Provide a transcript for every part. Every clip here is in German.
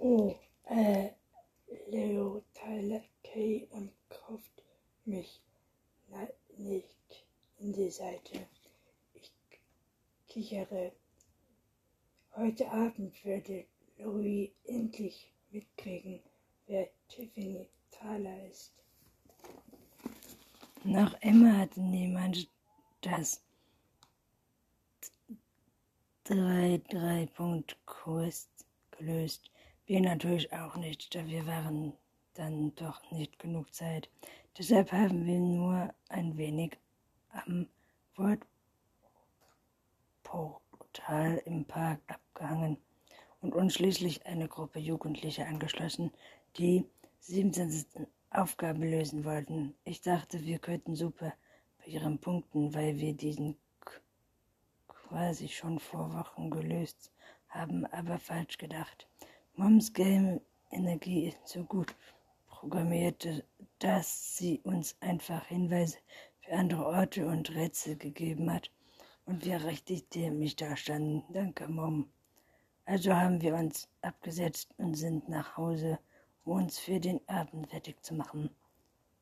Oh, äh, Leo Tyler Kay und kauft mich nicht in die Seite. Ich kichere. Heute Abend würde Louis endlich mitkriegen, wer Tiffany Thaler ist. Noch immer hat niemand das 3-3-Punkt-Quest gelöst. Wir natürlich auch nicht, da wir waren dann doch nicht genug Zeit. Deshalb haben wir nur ein wenig am Wortportal im Park abgehangen und uns schließlich eine Gruppe Jugendlicher angeschlossen, die 27. Aufgabe lösen wollten. Ich dachte, wir könnten super bei ihren Punkten, weil wir diesen quasi schon vor Wochen gelöst haben, aber falsch gedacht. Moms Game Energie ist so gut programmiert, dass sie uns einfach Hinweise für andere Orte und Rätsel gegeben hat und wir richtig dämlich dastanden. Danke, Mom. Also haben wir uns abgesetzt und sind nach Hause um uns für den Abend fertig zu machen.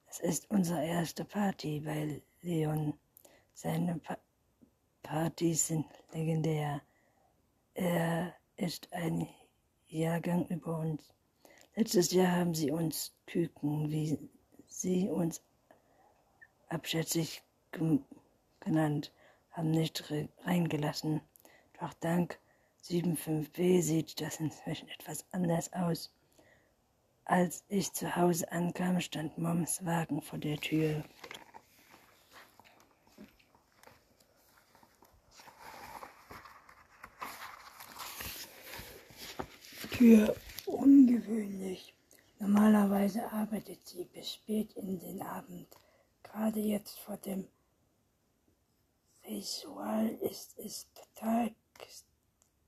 Es ist unsere erste Party bei Leon. Seine pa Partys sind legendär. Er ist ein Jahrgang über uns. Letztes Jahr haben sie uns Küken, wie sie uns abschätzig genannt haben, nicht reingelassen. Doch dank 75b sieht das inzwischen etwas anders aus. Als ich zu Hause ankam, stand Moms Wagen vor der Tür. Tür ungewöhnlich. Normalerweise arbeitet sie bis spät in den Abend. Gerade jetzt vor dem Ritual ist es total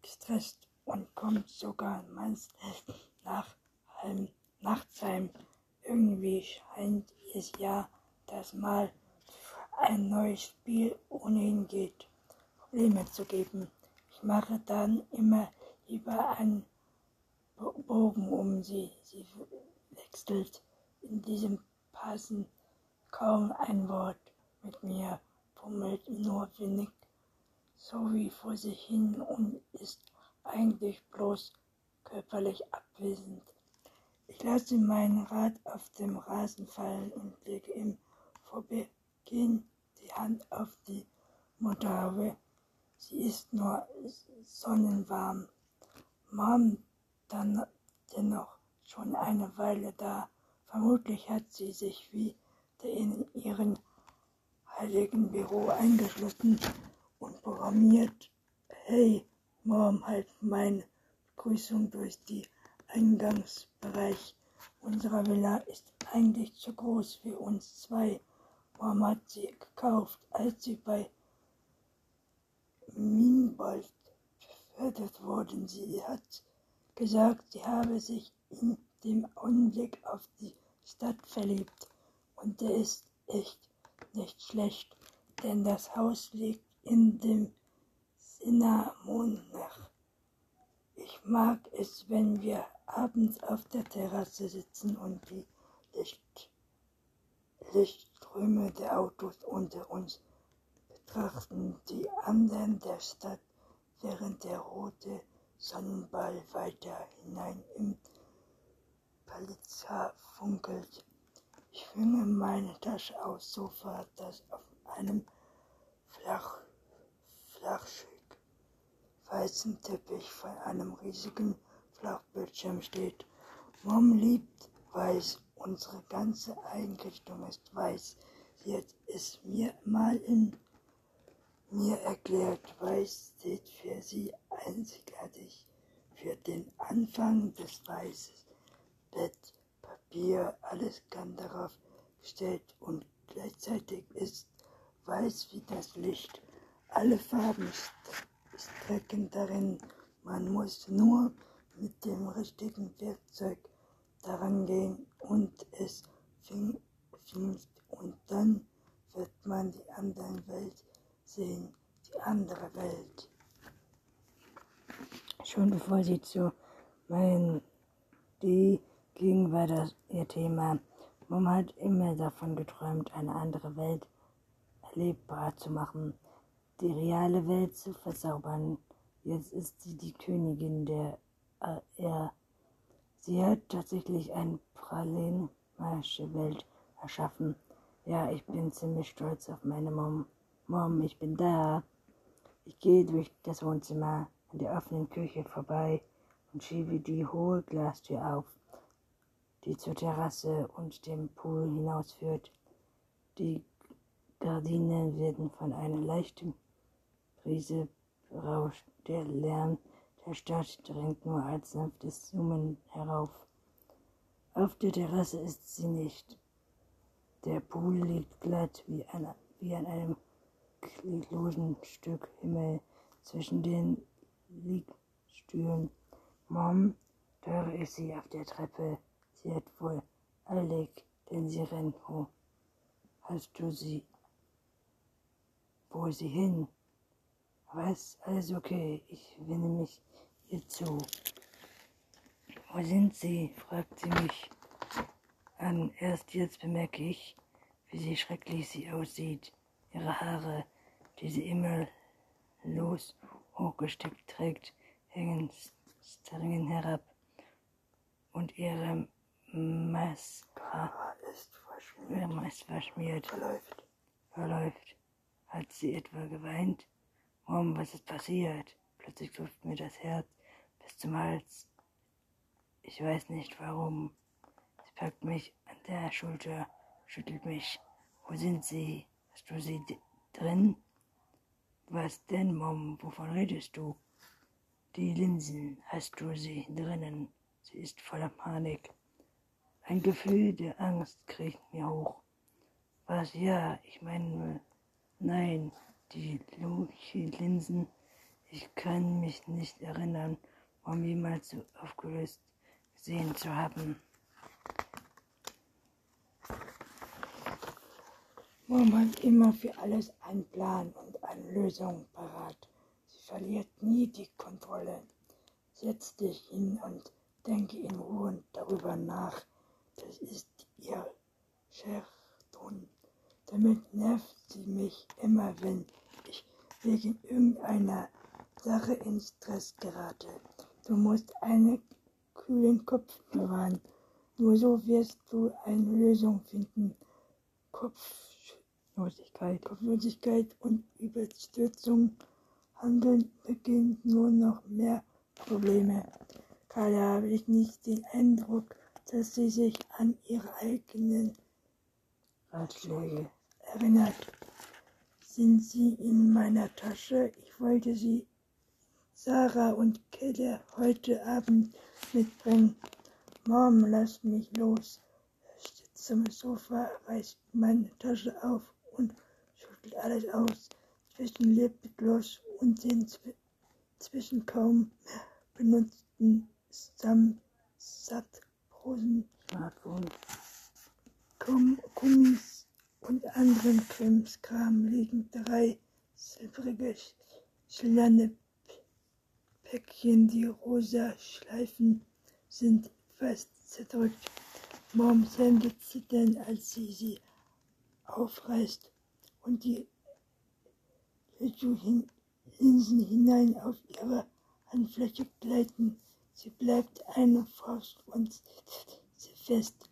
gestresst und kommt sogar meistens nach halb Nachtsheim. Irgendwie scheint es ja, dass mal ein neues Spiel ohnehin geht, Probleme zu geben. Ich mache dann immer lieber einen Bogen um sie. Sie wechselt in diesem Passen kaum ein Wort mit mir, fummelt nur wenig so wie vor sich hin und ist eigentlich bloß körperlich abwesend. Ich lasse meinen Rad auf dem Rasen fallen und lege im Vorbeigehen die Hand auf die Motorhaube. Sie ist nur sonnenwarm. Mom dann dennoch schon eine Weile da. Vermutlich hat sie sich wieder in ihren heiligen Büro eingeschlossen und programmiert. Hey, Mom, halt meine Begrüßung durch die Eingangsbereich unserer Villa ist eigentlich zu groß für uns zwei. Mom hat sie gekauft, als sie bei Minbold befördert worden. Sie hat gesagt, sie habe sich in dem Augenblick auf die Stadt verliebt. Und der ist echt nicht schlecht, denn das Haus liegt in dem Cinnamonnach. Ich mag es, wenn wir abends auf der Terrasse sitzen und die Licht, Lichtströme der Autos unter uns betrachten, die anderen der Stadt, während der rote Sonnenball weiter hinein im Palizza funkelt. Ich schwinge meine Tasche aufs Sofa, das auf einem flach, flachschick weißen Teppich von einem riesigen Flachbildschirm steht. Mom liebt weiß, unsere ganze Einrichtung ist weiß. Hat es mir mal in mir erklärt, weiß steht für sie einzigartig. Für den Anfang des Weißes. Bett, Papier, alles kann darauf gestellt und gleichzeitig ist weiß wie das Licht. Alle Farben strecken darin. Man muss nur mit dem richtigen Werkzeug daran gehen und es fängt und dann wird man die andere Welt sehen, die andere Welt. Schon bevor sie zu meinen Die Gegenwart ist ihr Thema. Mom hat immer davon geträumt, eine andere Welt erlebbar zu machen, die reale Welt zu verzaubern. Jetzt ist sie die Königin der er. Sie hat tatsächlich eine pralinische Welt erschaffen. Ja, ich bin ziemlich stolz auf meine Mom. Mom, ich bin da. Ich gehe durch das Wohnzimmer an der offenen Küche vorbei und schiebe die hohe Glastür auf, die zur Terrasse und dem Pool hinausführt. Die Gardinen werden von einer leichten Brise berauscht. Der Lärm der Stadt dringt nur als sanftes Summen herauf. Auf der Terrasse ist sie nicht. Der Pool liegt glatt wie an, wie an einem gliedlosen Stück Himmel zwischen den Liegstühlen. Mom, höre ich sie auf der Treppe. Sie hat wohl eilig, denn sie rennt. Wo hast du sie? Wo ist sie hin? Was? Alles okay. Ich wende mich ihr zu. Wo sind Sie? fragt sie mich an. Erst jetzt bemerke ich, wie sie schrecklich sie aussieht. Ihre Haare, die sie immer los hochgesteckt trägt, hängen streng herab. Und ihre Mascara ist verschmiert. Ist verschmiert. Verläuft. Verläuft. Hat sie etwa geweint? Mom, was ist passiert? Plötzlich klopft mir das Herz bis zum Hals. Ich weiß nicht warum. Sie packt mich an der Schulter, schüttelt mich. Wo sind Sie? Hast du sie drin? Was denn, Mom? Wovon redest du? Die Linsen, hast du sie drinnen? Sie ist voller Panik. Ein Gefühl der Angst kriegt mir hoch. Was? Ja, ich meine, nein, die Linsen. Ich kann mich nicht erinnern, um jemals so aufgelöst gesehen zu haben. Mom hat immer für alles einen Plan und eine Lösung parat. Sie verliert nie die Kontrolle. Setz dich hin und denke in Ruhe darüber nach. Das ist ihr Scherton. Damit nervt sie mich immer, wenn ich wegen irgendeiner Sache in Stress gerate. Du musst einen kühlen Kopf bewahren. Nur so wirst du eine Lösung finden. Kopf Kopflosigkeit, Kopflosigkeit und Überstürzung handeln beginnt nur noch mehr Probleme. Gerade habe ich nicht den Eindruck, dass sie sich an ihre eigenen Ratschläge erinnert. Sind sie in meiner Tasche? Ich wollte sie Sarah und Kelle heute Abend mitbringen. Mom, lass mich los. Er steht zum Sofa, reißt meine Tasche auf und schüttelt alles aus. Zwischen Lipgloss und den Zw zwischen kaum benutzten Samtprosen, Smartphone, Gummis und anderen Krimskram liegen drei silbrige schillernde Päckchen, die rosa Schleifen sind fest zerdrückt. Moms Hände zittern, als sie sie aufreißt und die Linsen hinein auf ihre Handfläche gleiten. Sie bleibt eine Faust und sie fest.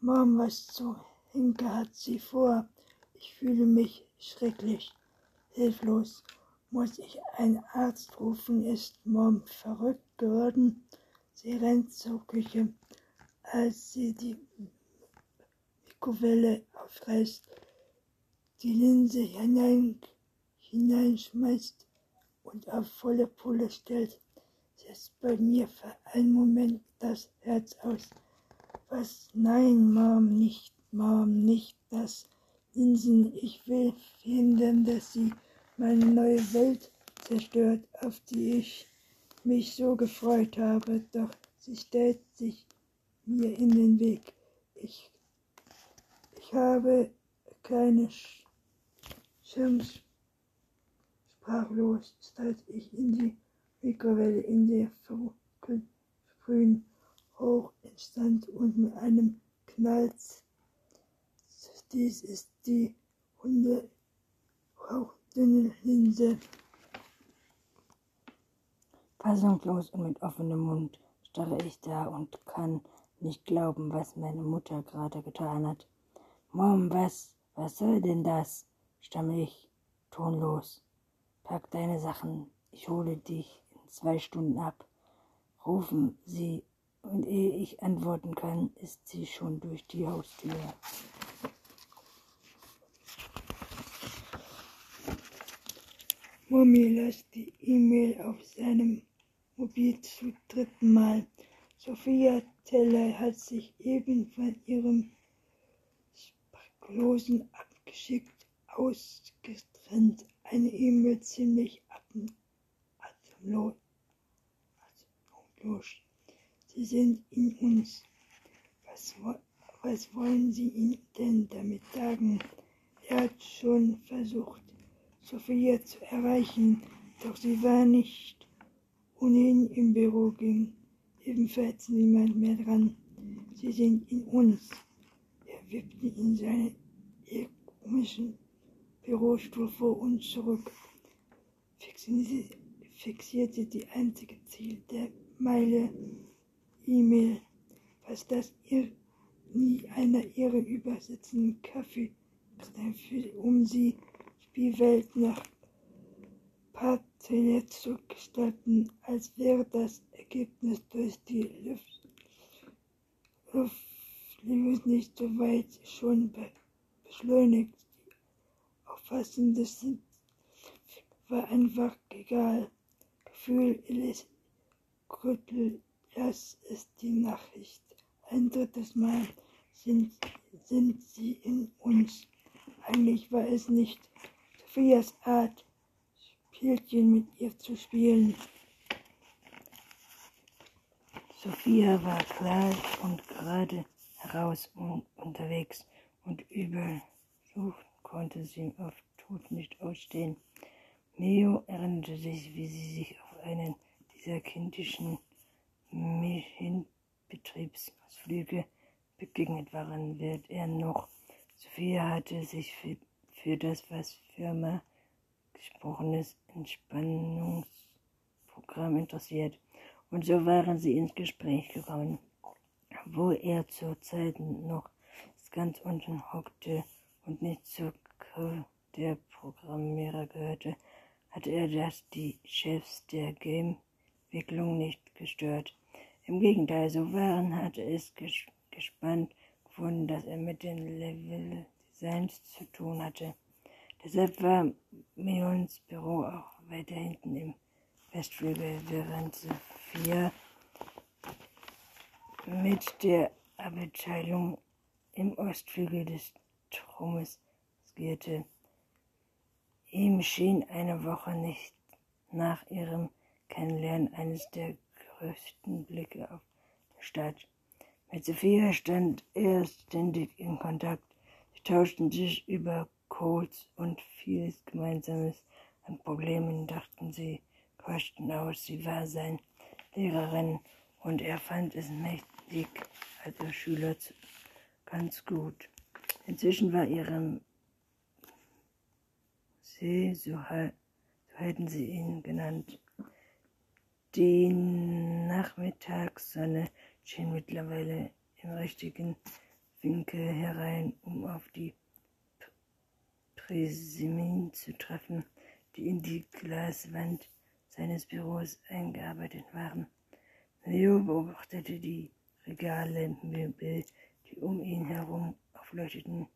Mom, was zu Henke hat sie vor? Ich fühle mich schrecklich, hilflos. Muss ich einen Arzt rufen? Ist Mom verrückt geworden? Sie rennt zur Küche, als sie die Mikrowelle aufreißt, die Linse hinein, hineinschmeißt und auf volle Pulle stellt, setzt bei mir für einen Moment das Herz aus. Was? Nein, Mom, nicht, Mom, nicht das. Linsen, ich will verhindern, dass sie meine neue Welt zerstört, auf die ich mich so gefreut habe, doch sie stellt sich mir in den Weg. Ich ich habe keine Chance. Sprachlos steigt ich in die Mikrowelle in der frühen Rauch entstand und mit einem Knall. Dies ist die Hunde hauchdünne Linse. Fassungslos und mit offenem Mund starre ich da und kann nicht glauben, was meine Mutter gerade getan hat. Mom, was, was soll denn das? Stammel ich tonlos. Pack deine Sachen, ich hole dich in zwei Stunden ab. Rufen sie, und ehe ich antworten kann, ist sie schon durch die Haustür. Mommy lässt die E-Mail auf seinem Mobil zum dritten Mal. Sophia Teller hat sich eben von ihrem Sparklosen abgeschickt, ausgetrennt. Eine E-Mail ziemlich atemlos. Sie sind in uns. Was, was wollen Sie ihm denn damit sagen? Er hat schon versucht, Sophia zu erreichen, doch sie war nicht. Ohnehin im Büro ging ebenfalls niemand mehr dran. Sie sind in uns. Er wippte in seinen komischen Bürostuhl vor und zurück, fixierte die einzige Ziel der Meile E-Mail, was das ihr nie einer ihrer übersetzenden Kaffee, um sie Spielwelt nach Partei zu gestalten, als wäre das Ergebnis durch die Luft, Luftlinie nicht so weit schon be beschleunigt. Die Auffassung des war einfach egal. Gefühl Alice Krüppel, das ist die Nachricht. Ein drittes Mal sind, sind sie in uns. Eigentlich war es nicht Sophias Art, Spielchen mit ihr zu spielen. Sophia war klar und gerade heraus und unterwegs und übel suchen konnte sie auf Tod nicht ausstehen. Mio erinnerte sich, wie sie sich auf einen dieser kindischen Betriebsausflüge begegnet waren, wird er noch. Sophia hatte sich für für das, was Firma gesprochenes Entspannungsprogramm interessiert. Und so waren sie ins Gespräch gekommen, wo er zur Zeit noch ganz unten hockte und nicht zur Crew der Programmierer gehörte, hatte er das die Chefs der Game-Entwicklung nicht gestört. Im Gegenteil, so waren hatte es ges gespannt gefunden, dass er mit den Level Designs zu tun hatte. Deshalb war Meons Büro auch weiter hinten im Westflügel, während Sophia mit der Abteilung im Ostflügel des Turmes skierte. Ihm schien eine Woche nicht nach ihrem Kennenlernen eines der größten Blicke auf die Stadt. Mit Sophia stand er ständig in Kontakt tauschten sich über Codes und vieles Gemeinsames an Problemen, dachten sie, kosten aus. Sie war seine Lehrerin und er fand es mächtig als Schüler ganz gut. Inzwischen war ihre See, so, so hätten sie ihn genannt, die Nachmittagssonne schien mittlerweile im richtigen Winkel herein, um auf die Präsimin zu treffen, die in die Glaswand seines Büros eingearbeitet waren. Leo beobachtete die Regale, Möbel, die um ihn herum aufleuchteten.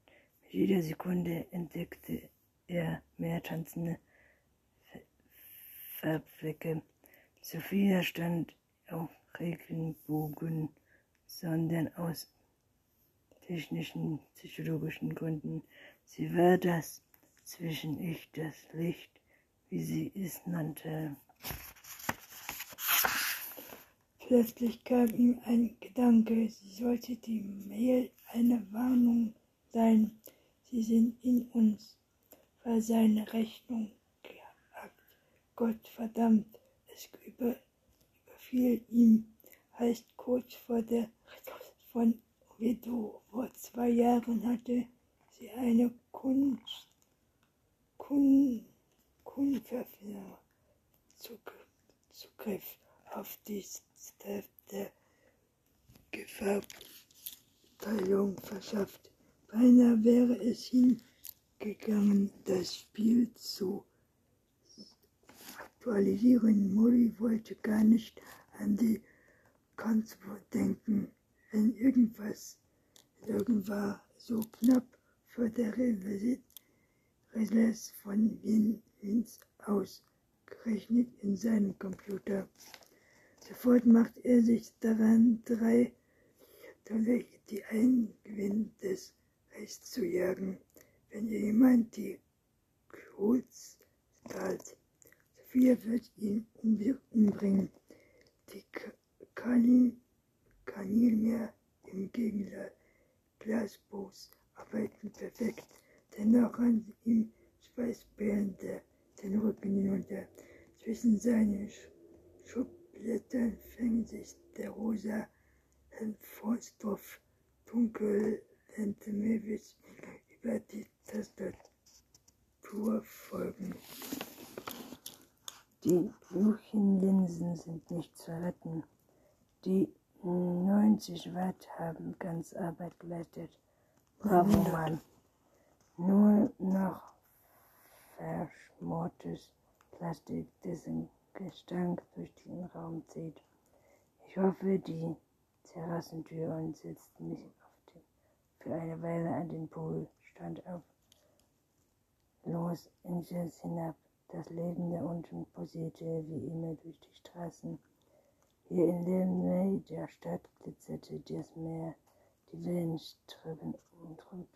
Mit jeder Sekunde entdeckte er mehr tanzende Farbflecke. Sophia stand auf Regenbogen, sondern aus technischen, psychologischen Gründen. Sie war das zwischen ich, das Licht, wie sie es nannte. Plötzlich kam ihm ein Gedanke, sie sollte die Mail eine Warnung sein. Sie sind in uns, war seine Rechnung geakt. Gott verdammt, es über, überfiel ihm, heißt kurz vor der von Ovido vor zwei Jahren hatte sie eine Kunst, Kun, Zugriff auf die Staff der Gefärbteilung verschafft. Beinahe wäre es hingegangen, das Spiel zu aktualisieren. Molly wollte gar nicht an die Konzepte denken, wenn irgendwas irgendwann so knapp vor der Release von Wins ausgerechnet in seinem Computer. Sofort macht er sich daran, drei durch die Eingewinn des Rechts zu jagen, wenn jemand die Codes zahlt. Sophia wird ihn umbringen. Die Kanin, Kanilmeer im Glasbus arbeiten perfekt. Dennoch ran ihm Schweißperlen den Rücken hinunter. Zwischen seinen Schubblättern fängt sich der rosa Forsthof dunkel Mavis über die Tastatur folgen. Die Luchenlinsen sind nicht zu retten. Die 90 Watt haben ganz Arbeit geleistet. Bravo, Mann. Nur noch verschmortes Plastik, dessen Gestank durch den Raum zieht. Ich hoffe, die Terrassentür und setzte mich den, für eine Weile an den Pool, stand auf Los Angeles hinab. Das Leben da unten posierte wie immer durch die Straßen. Hier in Nähe der Stadt glitzerte das Meer, die Wellen ströben und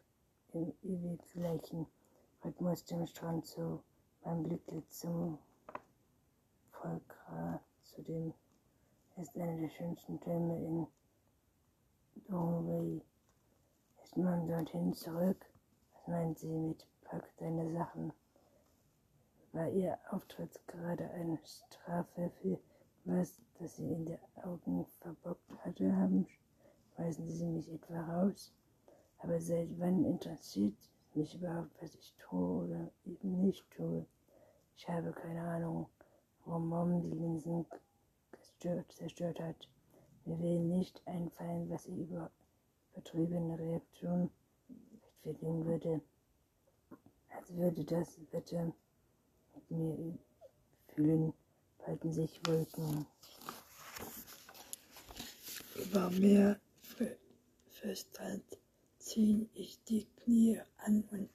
im ewig gleichen Rhythmus dem Strand zu. Man blickte zum Volkra, zu dem ist einer der schönsten Türme in Norway. Ist man dorthin zurück? Was meint sie mit Pack deine Sachen? War ihr Auftritt gerade eine Strafe für was, das sie in den Augen verbockt hatte? Haben, weisen sie mich etwa raus? Aber seit wann interessiert mich überhaupt, was ich tue oder eben nicht tue? Ich habe keine Ahnung, warum Mom die Linsen zerstört hat. Mir will nicht einfallen, was ihr über übertriebene Reaktion rechtfertigen würde, als würde das Wetter mit mir fühlen, balten sich Wolken. Über mir festhalten, ziehe ich die Knie an und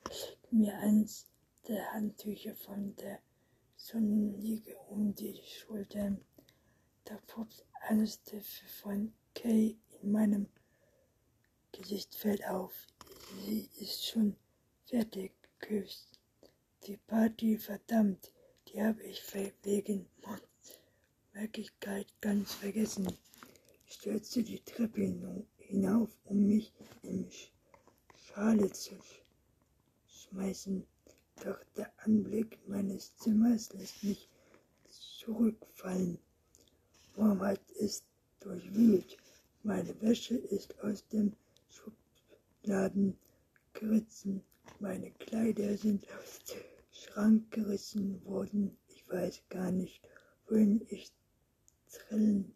mir eins der Handtücher von der Sonnenliege um die Schultern. Da poppt alles von Kay in meinem Gesicht fällt auf. Sie ist schon fertig, küsst. Die Party, verdammt, die habe ich wegen Merkigkeit ganz vergessen. Stürzte die Treppe hinauf, um mich in Schale zu schmeißen. Doch der Anblick meines Zimmers lässt mich zurückfallen. Warmheit ist durchwühlt. Meine Wäsche ist aus dem Schubladen gerissen. Meine Kleider sind aus dem Schrank gerissen worden. Ich weiß gar nicht, wohin ich trennen,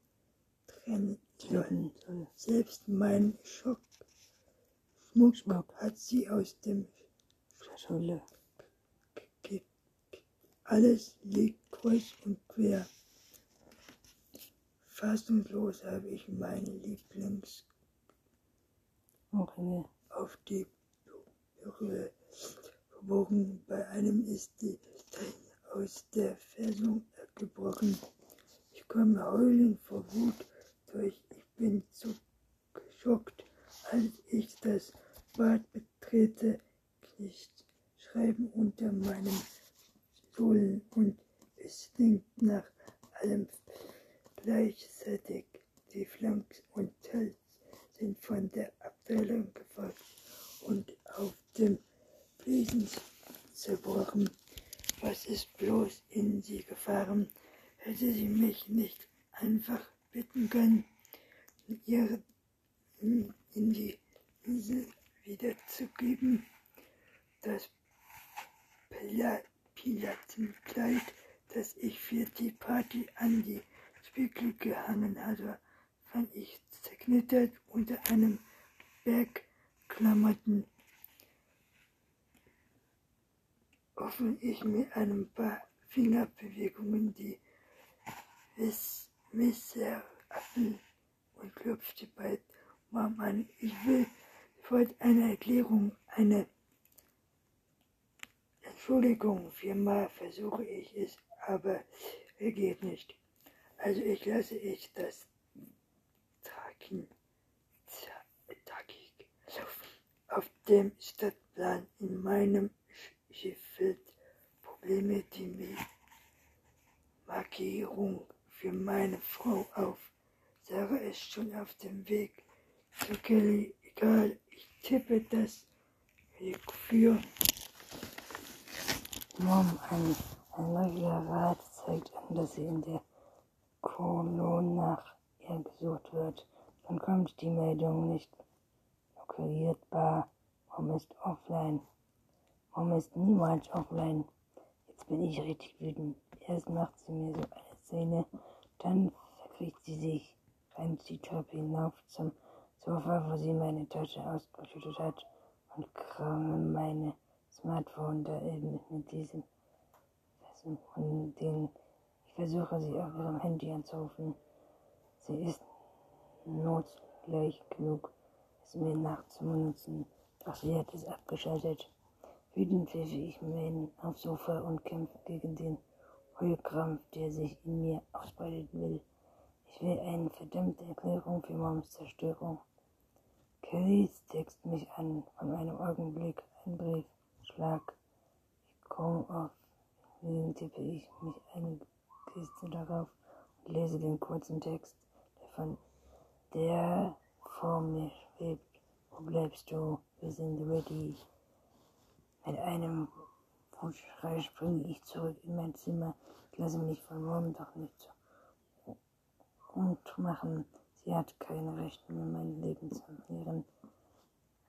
trennen soll. Selbst mein Schock Schmuck, Schmuck hat sie aus dem Schule. Alles liegt kreuz und quer. Fassungslos habe ich meine Lieblings okay. auf die Höhe gebogen. Bei einem ist die aus der Fessung gebrochen. Ich komme heulen vor Wut durch. Ich bin zu geschockt, als ich das Bad betrete. Nicht schreiben unter meinem Sohlen und es stinkt nach allem Gleichzeitig die Flanks und Hals sind von der Abteilung gefolgt und auf dem Fliesen zerbrochen. Was ist bloß in sie gefahren? Hätte sie mich nicht einfach bitten können? ihre in die Insel wiederzugeben. Das Pilatenkleid, das ich für die Party an die Spiegel gehangen hatte, fand ich zerknittert unter einem Berg Klamotten. Offen ich mit ein paar Fingerbewegungen die Messeraffen und klopfte bei Mom an. Ich will sofort eine Erklärung, eine Entschuldigung. Viermal versuche ich es, aber er geht nicht. Also ich lasse ich das Tragen auf dem Stadtplan in meinem Schiffbild Probleme die Markierung für meine Frau auf. Sarah ist schon auf dem Weg zu Kelly. Egal, ich tippe das Weg für Mom, ein, ein neuer Rat zeigt an, dass sie in der Kolon nach ihr gesucht wird. Dann kommt die Meldung nicht lokalisierbar. Mom ist offline. Mom ist niemals offline. Jetzt bin ich richtig wütend. Erst macht sie mir so eine Szene, dann verkriecht sie sich, rennt die Treppe hinauf zum Sofa, wo sie meine Tasche ausgeschüttet hat und kramme meine Smartphone da eben mit diesem von denen ich versuche sie auf ihrem Handy anzurufen. Sie ist notgleich genug, es mir nachzubenutzen, doch sie hat es abgeschaltet. Wütend werfe ich mir aufs Sofa und kämpfe gegen den Heulkrampf, der sich in mir ausbreiten will. Ich will eine verdammte Erklärung für Moms Zerstörung. Kellys text mich an, von einem Augenblick ein Brief, Schlag. Ich komme auf, den tippe ich mich eine Kiste darauf und lese den kurzen Text, der von der vor mir schwebt. Wo bleibst du? Wir sind ready. Mit einem Wutschrei springe ich zurück in mein Zimmer. Ich lasse mich von Mom doch nicht rund machen. Sie hat kein Recht mehr, mein Leben zu verlieren.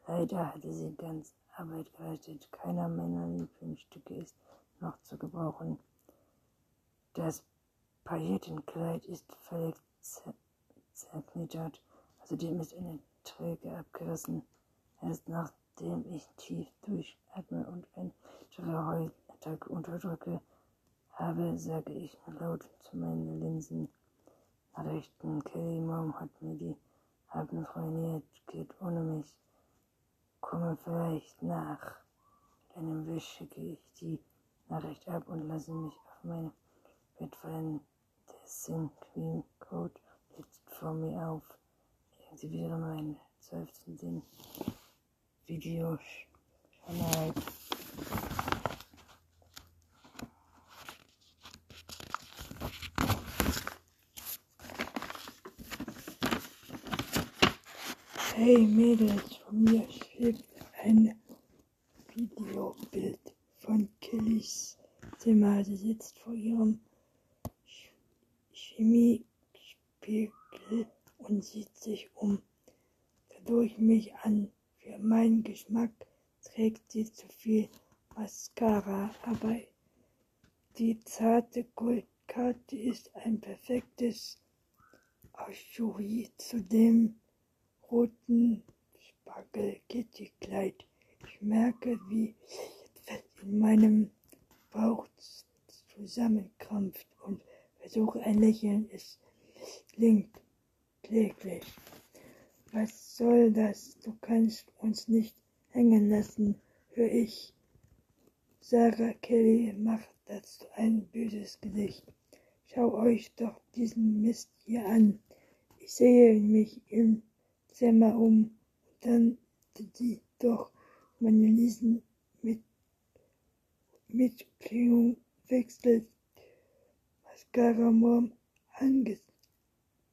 Leider hatte sie ganz Arbeit geleistet. Keiner meiner Lieblingsstücke ist noch zu gebrauchen. Das Paillettenkleid ist völlig zerknittert. Außerdem ist eine Träge abgerissen. Erst nachdem ich tief durchatme und ein Heulattacke unterdrücke, habe, sage ich laut zu meinen Linsen. Nachrichten. Kelly Mom hat mir die Abend ruiniert, geht ohne mich. Komme vielleicht nach. Mit einem Wisch schicke ich die Nachricht ab und lasse mich auf mein Bett fallen. Der Sin Queen Code liegt vor mir auf. Ich aktiviere meinen zwölften Sinn. Videos. Kanal. Hey Mädels, von mir schwebt ein Videobild von Kellys Zimmer. Sie sitzt vor ihrem Chemiespiegel und sieht sich um. Dadurch mich an. Für meinen Geschmack trägt sie zu viel Mascara, aber die zarte Goldkarte ist ein perfektes Ajouri zu dem roten Spargel-Kitty-Kleid. Ich merke, wie etwas in meinem Bauch zusammenkrampft und versuche ein Lächeln. Es klingt kläglich. Was soll das? Du kannst uns nicht hängen lassen, hör ich. Sarah Kelly macht dazu ein böses Gesicht. Schau euch doch diesen Mist hier an. Ich sehe mich im Zimmer um. Dann die doch meine Lesen mit Mitklärung wechselt. Mascara Mom ange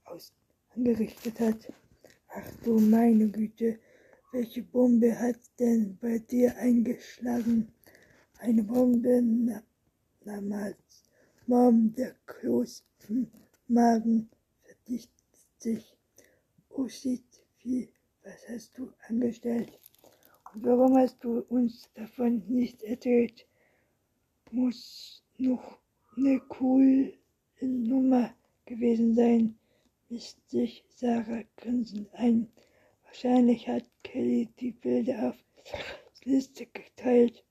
aus angerichtet hat. Ach du meine Güte, welche Bombe hat denn bei dir eingeschlagen? Eine Bombe na, damals. Mom, der Kloß Magen verdichtet sich aussieht wie, was hast du angestellt? Und warum hast du uns davon nicht erzählt? Muss noch eine coole Nummer gewesen sein, misst sich Sarah grinsend ein. Wahrscheinlich hat Kelly die Bilder auf Liste geteilt.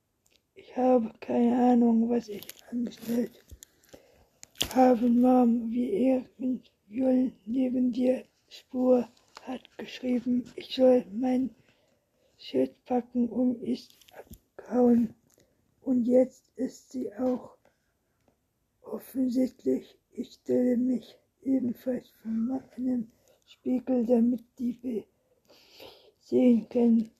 Ich habe keine Ahnung, was ich angestellt habe. Mom, wie Ehren neben dir Spur hat geschrieben, ich soll mein Schild packen und ist abgehauen. Und jetzt ist sie auch offensichtlich. Ich stelle mich ebenfalls vor meinem Spiegel, damit die sehen können.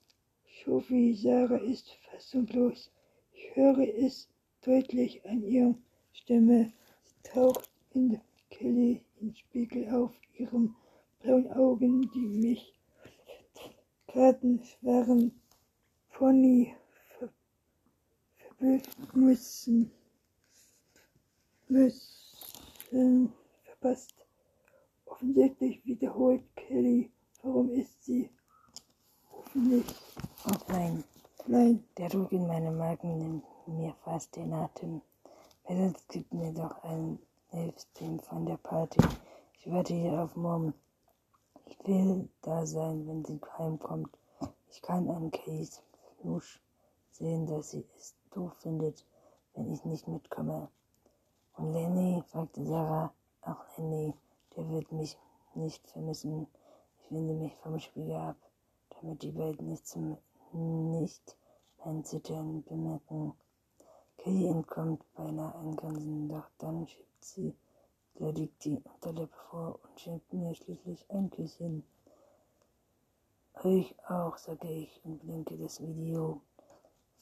Sophie Sarah ist fassungslos. Ich höre es deutlich an ihrer Stimme. Sie taucht in Kelly im Spiegel auf, ihren blauen Augen, die mich Karten waren Pony ver müssen, müssen verpasst. Offensichtlich wiederholt Kelly, warum ist sie? Hoffentlich. Oh nein. Nein. Der Druck in meinen Magen nimmt mir fast den Atem. Mädels gibt mir doch einen Livestream von der Party. Ich warte hier auf Mom. Ich will da sein, wenn sie heimkommt. Ich kann an Case Flusch sehen, dass sie es doof findet, wenn ich nicht mitkomme. Und Lenny, fragte Sarah, auch Lenny, der wird mich nicht vermissen. Ich wende mich vom Spiegel ab, damit die beiden nicht, zum, nicht mein Zittern bemerken. Kelly entkommt beinahe ein Grinsen, doch dann schiebt sie da liegt die Unterlippe vor und schenkt mir schließlich ein Küsschen. Euch auch, sage ich und blinke das Video.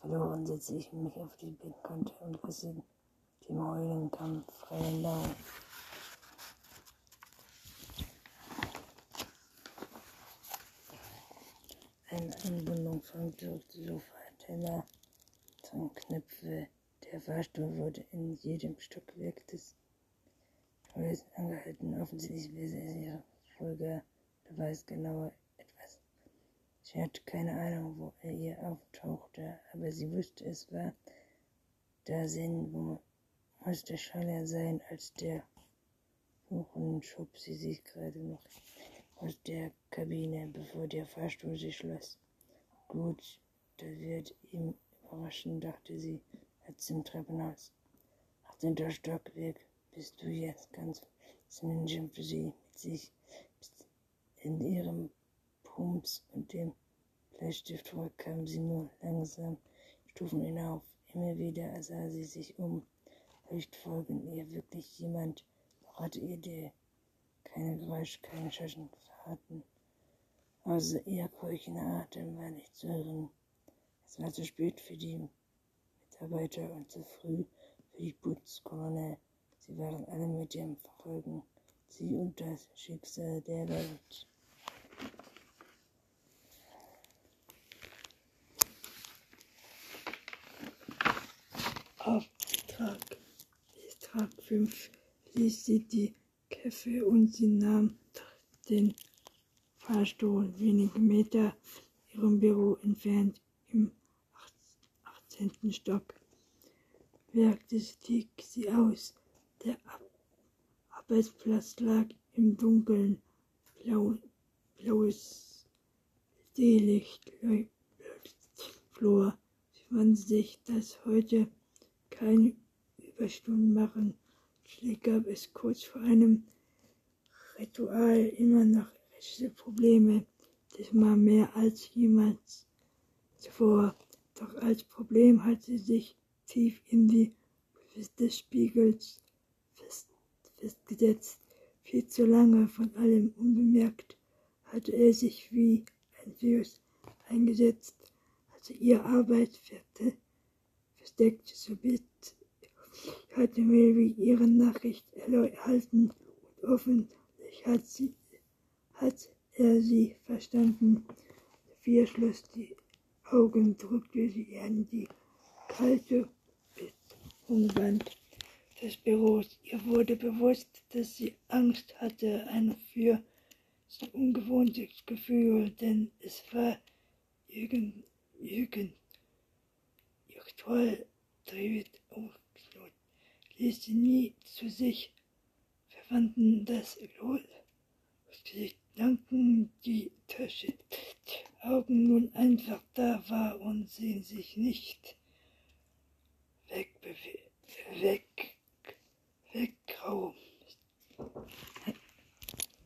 Verloren setze ich mich auf die Bettkante und lasse dem Heulen Kampf freien Lauf. Eine Anbindung vom Sofa, Teller, Knöpfe. Der Fahrstuhl wurde in jedem Stockwerk des Holz angehalten. Offensichtlich will sie ihre Folge, da weiß genauer etwas. Sie hatte keine Ahnung, wo er ihr auftauchte, aber sie wusste, es war da Sinn, wo musste schneller sein als der Kuchen schob sie sich gerade noch aus der Kabine, bevor der Fahrstuhl sich schloss. Gut, das wird ihm überraschen, dachte sie, als im Treppenhaus. 18. Stockwerk bist du jetzt ganz Ninja für sie mit sich in ihrem Pumps und dem Bleistift kam sie nur langsam Stufen hinauf. Immer wieder sah sie sich um. Vielleicht folgen ihr wirklich jemand, ihr der keine Geräusch, keine Schatten verraten. Außer ihr keuchender Atem war nicht zu hören. Es war zu spät für die Mitarbeiter und zu früh für die Putzkolonne. Sie waren alle mit dem Verfolgen, sie und das Schicksal der Welt. Auftrag. Tag 5 ließ sie die Käffe und sie nahm den Fahrstuhl wenige Meter ihrem Büro entfernt im 18. Stock. Wirkte stieg sie aus. Der Arbeitsplatz lag im Dunkeln. Blau, blaues Seelicht Flor. Sie fand sich, dass heute keine Überstunden machen. Schließlich gab es kurz vor einem Ritual immer noch rechte Probleme, diesmal mehr als jemals zuvor. Doch als Problem hat sie sich tief in die des Spiegels festgesetzt. Viel zu lange von allem unbemerkt hatte er sich wie ein Virus eingesetzt. Also ihre Arbeit versteckt, so bit hatte Mary ihre Nachricht erhalten und offensichtlich hat, sie, hat er sie verstanden. Sophia schloss die Augen, drückte sie an die kalte Betonwand des Büros. Ihr wurde bewusst, dass sie Angst hatte, eine für so ungewohntes Gefühl, denn es war irgend, irgend, toll, David aufgeknurrt, ließ sie nie zu sich, verwandten das Lol, sie danken die Tasche, die Augen nun einfach da war und sie sich nicht wegbewegt, weg, wegrauben.